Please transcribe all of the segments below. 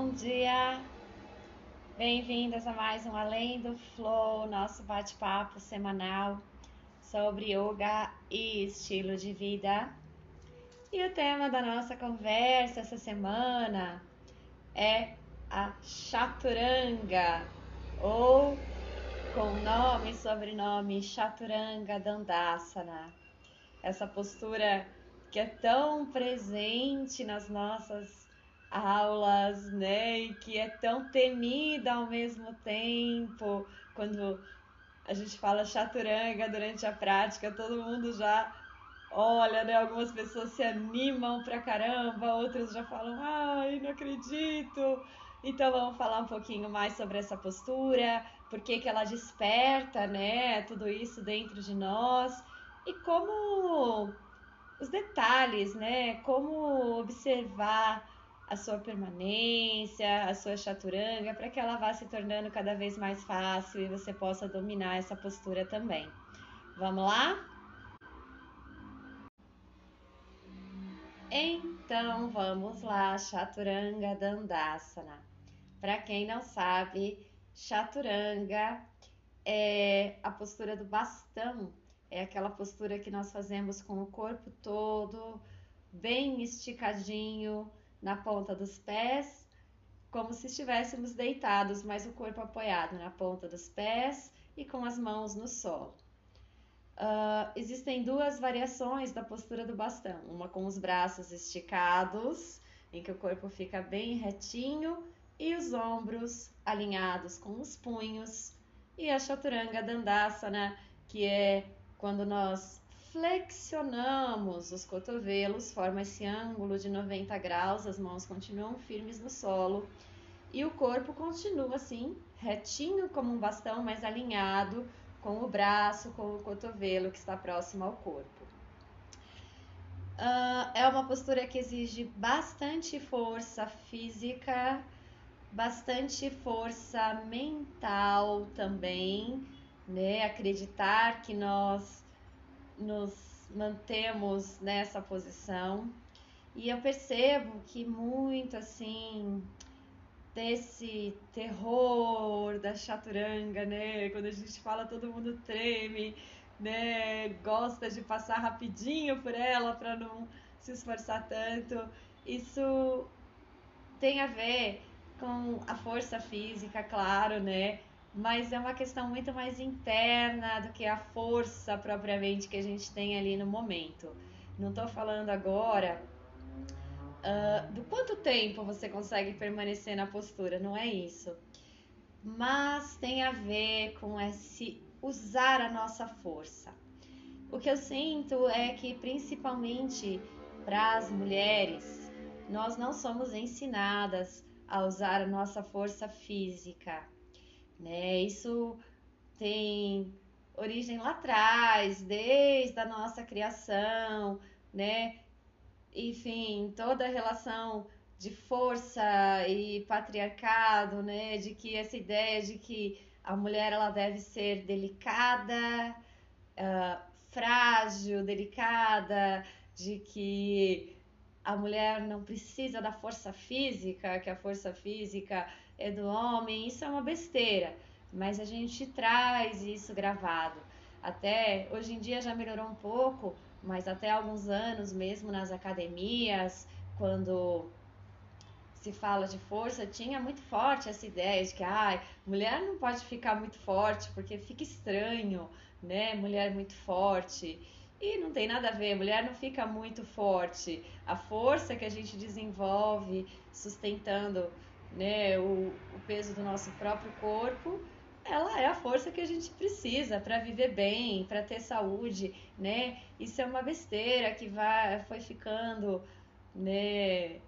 bom dia! Bem-vindas a mais um Além do Flow, nosso bate-papo semanal sobre yoga e estilo de vida. E o tema da nossa conversa essa semana é a Chaturanga, ou com nome e sobrenome Chaturanga Dandasana. Essa postura que é tão presente nas nossas aulas, né? E que é tão temida ao mesmo tempo. Quando a gente fala chaturanga durante a prática, todo mundo já olha, né? Algumas pessoas se animam pra caramba, outras já falam, ai, não acredito. Então vamos falar um pouquinho mais sobre essa postura, por que, que ela desperta, né? Tudo isso dentro de nós e como os detalhes, né? Como observar a sua permanência, a sua chaturanga, para que ela vá se tornando cada vez mais fácil e você possa dominar essa postura também. Vamos lá? Então vamos lá, Chaturanga Dandasana. Para quem não sabe, Chaturanga é a postura do bastão, é aquela postura que nós fazemos com o corpo todo bem esticadinho, na ponta dos pés, como se estivéssemos deitados, mas o corpo apoiado na ponta dos pés e com as mãos no solo. Uh, existem duas variações da postura do bastão: uma com os braços esticados, em que o corpo fica bem retinho, e os ombros alinhados com os punhos, e a chaturanga dandasana, que é quando nós flexionamos os cotovelos, forma esse ângulo de 90 graus, as mãos continuam firmes no solo e o corpo continua assim, retinho como um bastão, mas alinhado com o braço, com o cotovelo que está próximo ao corpo. Uh, é uma postura que exige bastante força física, bastante força mental também, né? Acreditar que nós nos mantemos nessa posição. E eu percebo que muito assim desse terror da chaturanga, né? Quando a gente fala, todo mundo treme, né? Gosta de passar rapidinho por ela para não se esforçar tanto. Isso tem a ver com a força física, claro, né? Mas é uma questão muito mais interna do que a força propriamente que a gente tem ali no momento. Não estou falando agora uh, do quanto tempo você consegue permanecer na postura, não é isso. Mas tem a ver com esse usar a nossa força. O que eu sinto é que, principalmente para as mulheres, nós não somos ensinadas a usar a nossa força física né? Isso tem origem lá atrás, desde a nossa criação, né? Enfim, toda a relação de força e patriarcado, né? De que essa ideia de que a mulher ela deve ser delicada, uh, frágil, delicada, de que a mulher não precisa da força física, que a força física é do homem, isso é uma besteira, mas a gente traz isso gravado. Até hoje em dia já melhorou um pouco, mas até alguns anos, mesmo nas academias, quando se fala de força, tinha muito forte essa ideia de que ah, mulher não pode ficar muito forte porque fica estranho, né? Mulher muito forte. E não tem nada a ver, mulher não fica muito forte. A força que a gente desenvolve sustentando né, o, o peso do nosso próprio corpo, ela é a força que a gente precisa para viver bem, para ter saúde, né? Isso é uma besteira que vai, foi ficando, né,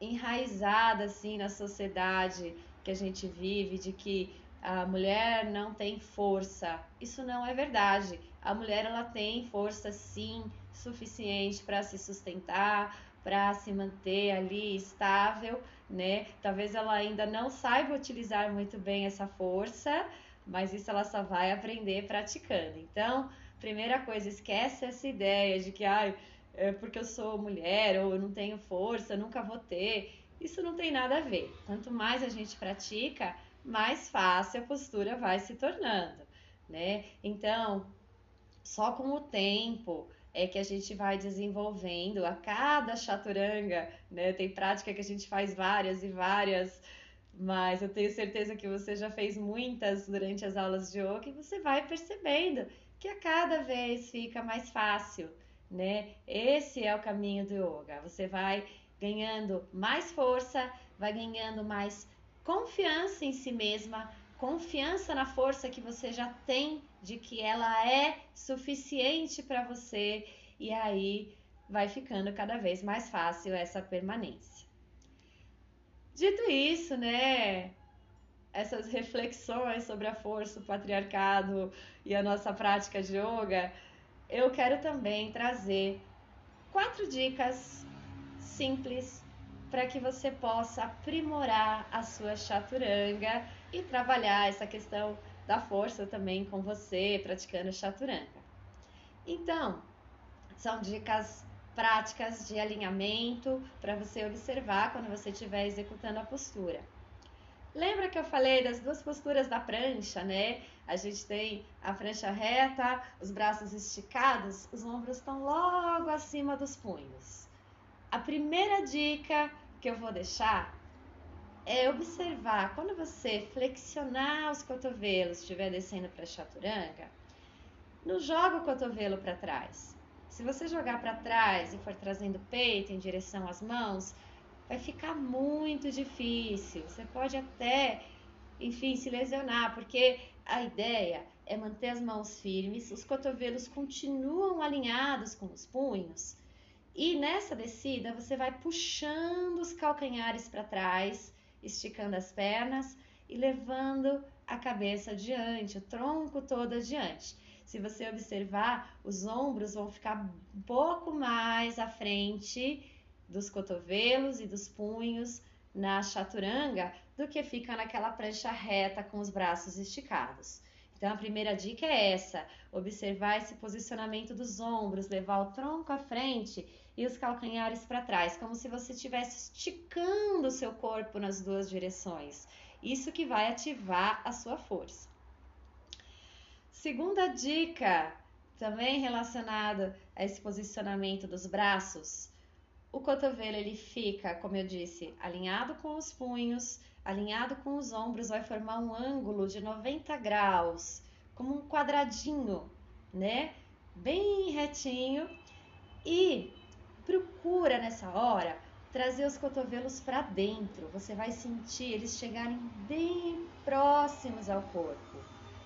enraizada assim na sociedade que a gente vive de que a mulher não tem força. Isso não é verdade. A mulher ela tem força sim suficiente para se sustentar, para se manter ali estável, né? Talvez ela ainda não saiba utilizar muito bem essa força, mas isso ela só vai aprender praticando. Então, primeira coisa, esquece essa ideia de que, ai, é porque eu sou mulher ou eu não tenho força, nunca vou ter. Isso não tem nada a ver. Quanto mais a gente pratica, mais fácil a postura vai se tornando, né? Então, só com o tempo é que a gente vai desenvolvendo a cada chaturanga, né? Tem prática que a gente faz várias e várias, mas eu tenho certeza que você já fez muitas durante as aulas de yoga e você vai percebendo que a cada vez fica mais fácil, né? Esse é o caminho do yoga. Você vai ganhando mais força, vai ganhando mais confiança em si mesma, confiança na força que você já tem de que ela é suficiente para você e aí vai ficando cada vez mais fácil essa permanência. Dito isso, né, essas reflexões sobre a força, o patriarcado e a nossa prática de yoga, eu quero também trazer quatro dicas simples para que você possa aprimorar a sua chaturanga e trabalhar essa questão da força também com você praticando chaturanga. Então, são dicas práticas de alinhamento para você observar quando você estiver executando a postura. Lembra que eu falei das duas posturas da prancha, né? A gente tem a prancha reta, os braços esticados, os ombros estão logo acima dos punhos. A primeira dica que eu vou deixar é observar quando você flexionar os cotovelos, estiver descendo para a chaturanga, não joga o cotovelo para trás. Se você jogar para trás e for trazendo o peito em direção às mãos, vai ficar muito difícil. Você pode até, enfim, se lesionar, porque a ideia é manter as mãos firmes, os cotovelos continuam alinhados com os punhos. E nessa descida, você vai puxando os calcanhares para trás, esticando as pernas e levando a cabeça adiante, o tronco todo adiante. Se você observar, os ombros vão ficar um pouco mais à frente dos cotovelos e dos punhos na chaturanga do que fica naquela prancha reta com os braços esticados. Então a primeira dica é essa: observar esse posicionamento dos ombros, levar o tronco à frente e os calcanhares para trás, como se você estivesse esticando o seu corpo nas duas direções. Isso que vai ativar a sua força. Segunda dica, também relacionada a esse posicionamento dos braços, o cotovelo ele fica, como eu disse, alinhado com os punhos, alinhado com os ombros, vai formar um ângulo de 90 graus, como um quadradinho, né? Bem retinho. E procura nessa hora trazer os cotovelos para dentro. Você vai sentir eles chegarem bem próximos ao corpo,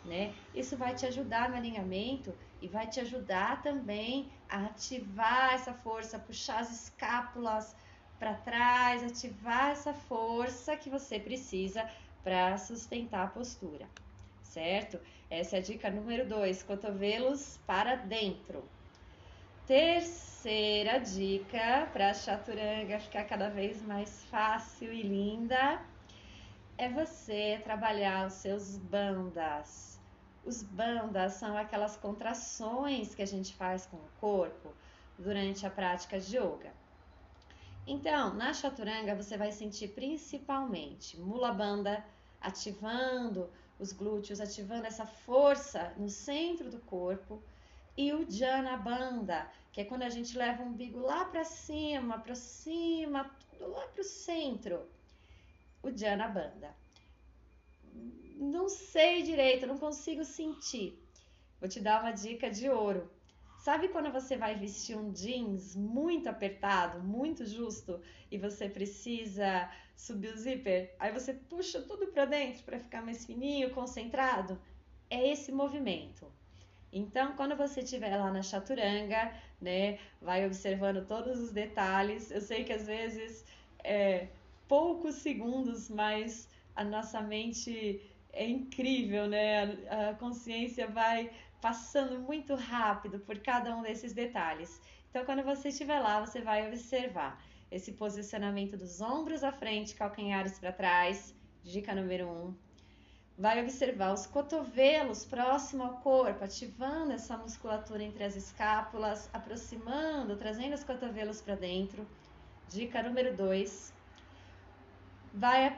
né? Isso vai te ajudar no alinhamento e vai te ajudar também a ativar essa força, puxar as escápulas para trás, ativar essa força que você precisa para sustentar a postura, certo? Essa é a dica número 2, cotovelos para dentro. Terceira dica para a chaturanga ficar cada vez mais fácil e linda é você trabalhar os seus bandas os bandas são aquelas contrações que a gente faz com o corpo durante a prática de yoga. Então, na chaturanga você vai sentir principalmente mula banda ativando os glúteos, ativando essa força no centro do corpo, e o jana banda, que é quando a gente leva o umbigo lá para cima, para cima, lá para o centro. O jana banda não sei direito, não consigo sentir. Vou te dar uma dica de ouro. Sabe quando você vai vestir um jeans muito apertado, muito justo e você precisa subir o zíper? Aí você puxa tudo para dentro para ficar mais fininho, concentrado? É esse movimento. Então, quando você estiver lá na chaturanga, né, vai observando todos os detalhes. Eu sei que às vezes é poucos segundos, mas a nossa mente é incrível, né? A consciência vai passando muito rápido por cada um desses detalhes. Então, quando você estiver lá, você vai observar esse posicionamento dos ombros à frente, calcanhares para trás, dica número um. Vai observar os cotovelos próximo ao corpo, ativando essa musculatura entre as escápulas, aproximando, trazendo os cotovelos para dentro. Dica número dois vai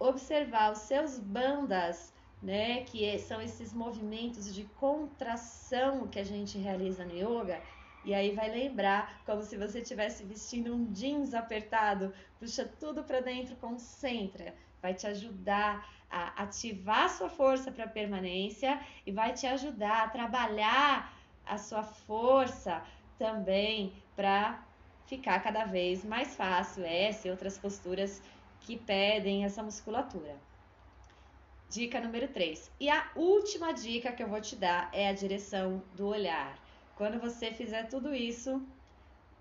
observar os seus bandas, né, que são esses movimentos de contração que a gente realiza no yoga, e aí vai lembrar como se você estivesse vestindo um jeans apertado, puxa tudo para dentro, concentra, vai te ajudar a ativar sua força para permanência e vai te ajudar a trabalhar a sua força também para ficar cada vez mais fácil essa e outras posturas que pedem essa musculatura. Dica número 3. E a última dica que eu vou te dar é a direção do olhar. Quando você fizer tudo isso,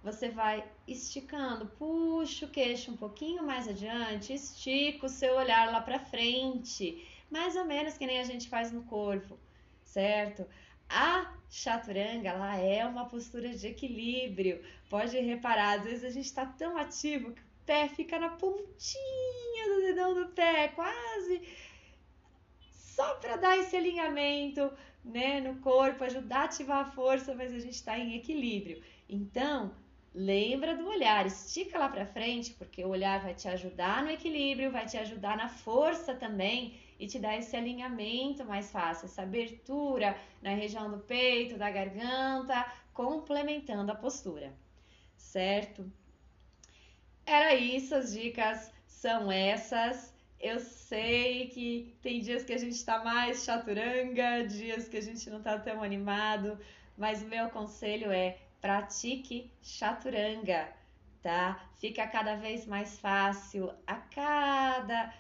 você vai esticando, puxa o queixo um pouquinho mais adiante, estica o seu olhar lá para frente, mais ou menos que nem a gente faz no corpo, certo? A chaturanga, ela é uma postura de equilíbrio. Pode reparar, às vezes a gente está tão ativo que pé fica na pontinha do dedão do pé, quase só para dar esse alinhamento né, no corpo, ajudar a ativar a força, mas a gente está em equilíbrio. Então, lembra do olhar, estica lá para frente, porque o olhar vai te ajudar no equilíbrio, vai te ajudar na força também e te dar esse alinhamento mais fácil, essa abertura na região do peito, da garganta, complementando a postura, certo? Era isso, as dicas são essas. Eu sei que tem dias que a gente está mais chaturanga, dias que a gente não está tão animado, mas o meu conselho é pratique chaturanga, tá? Fica cada vez mais fácil a cada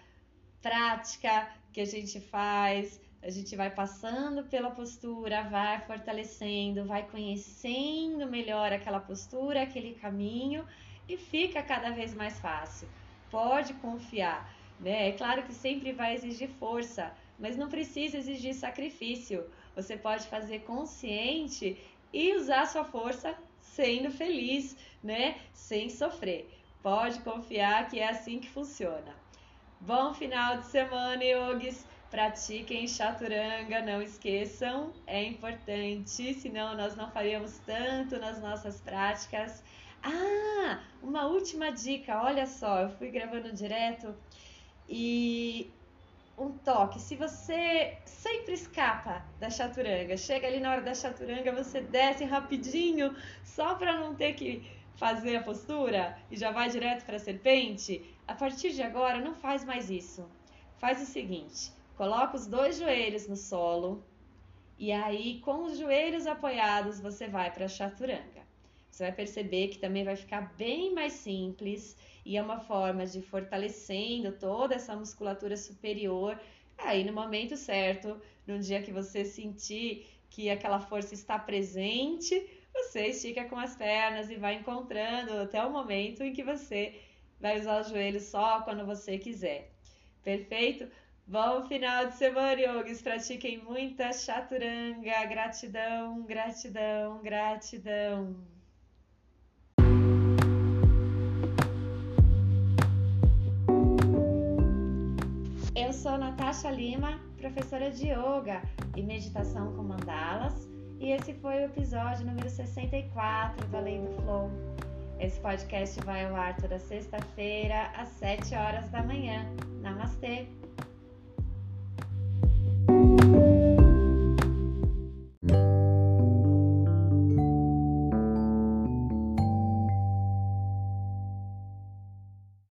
prática que a gente faz. A gente vai passando pela postura, vai fortalecendo, vai conhecendo melhor aquela postura, aquele caminho e fica cada vez mais fácil. Pode confiar né? É claro que sempre vai exigir força, mas não precisa exigir sacrifício. Você pode fazer consciente e usar sua força sendo feliz, né? Sem sofrer. Pode confiar que é assim que funciona. Bom final de semana, yogis! Pratiquem chaturanga, não esqueçam, é importante, senão nós não faríamos tanto nas nossas práticas. Ah, uma última dica, olha só, eu fui gravando direto e um toque, se você sempre escapa da chaturanga, chega ali na hora da chaturanga, você desce rapidinho, só para não ter que fazer a postura e já vai direto para a serpente, a partir de agora não faz mais isso. Faz o seguinte, coloca os dois joelhos no solo e aí com os joelhos apoiados você vai para a chaturanga. Você vai perceber que também vai ficar bem mais simples e é uma forma de fortalecendo toda essa musculatura superior. Aí, no momento certo, no dia que você sentir que aquela força está presente, você estica com as pernas e vai encontrando até o momento em que você vai usar os joelhos só quando você quiser. Perfeito? Bom final de semana, yogis. Pratiquem muita chaturanga. Gratidão, gratidão, gratidão. Sou Natasha Lima, professora de Yoga e Meditação com Mandalas, e esse foi o episódio número 64 da Lei do Flow. Esse podcast vai ao ar toda sexta-feira, às 7 horas da manhã. Namastê!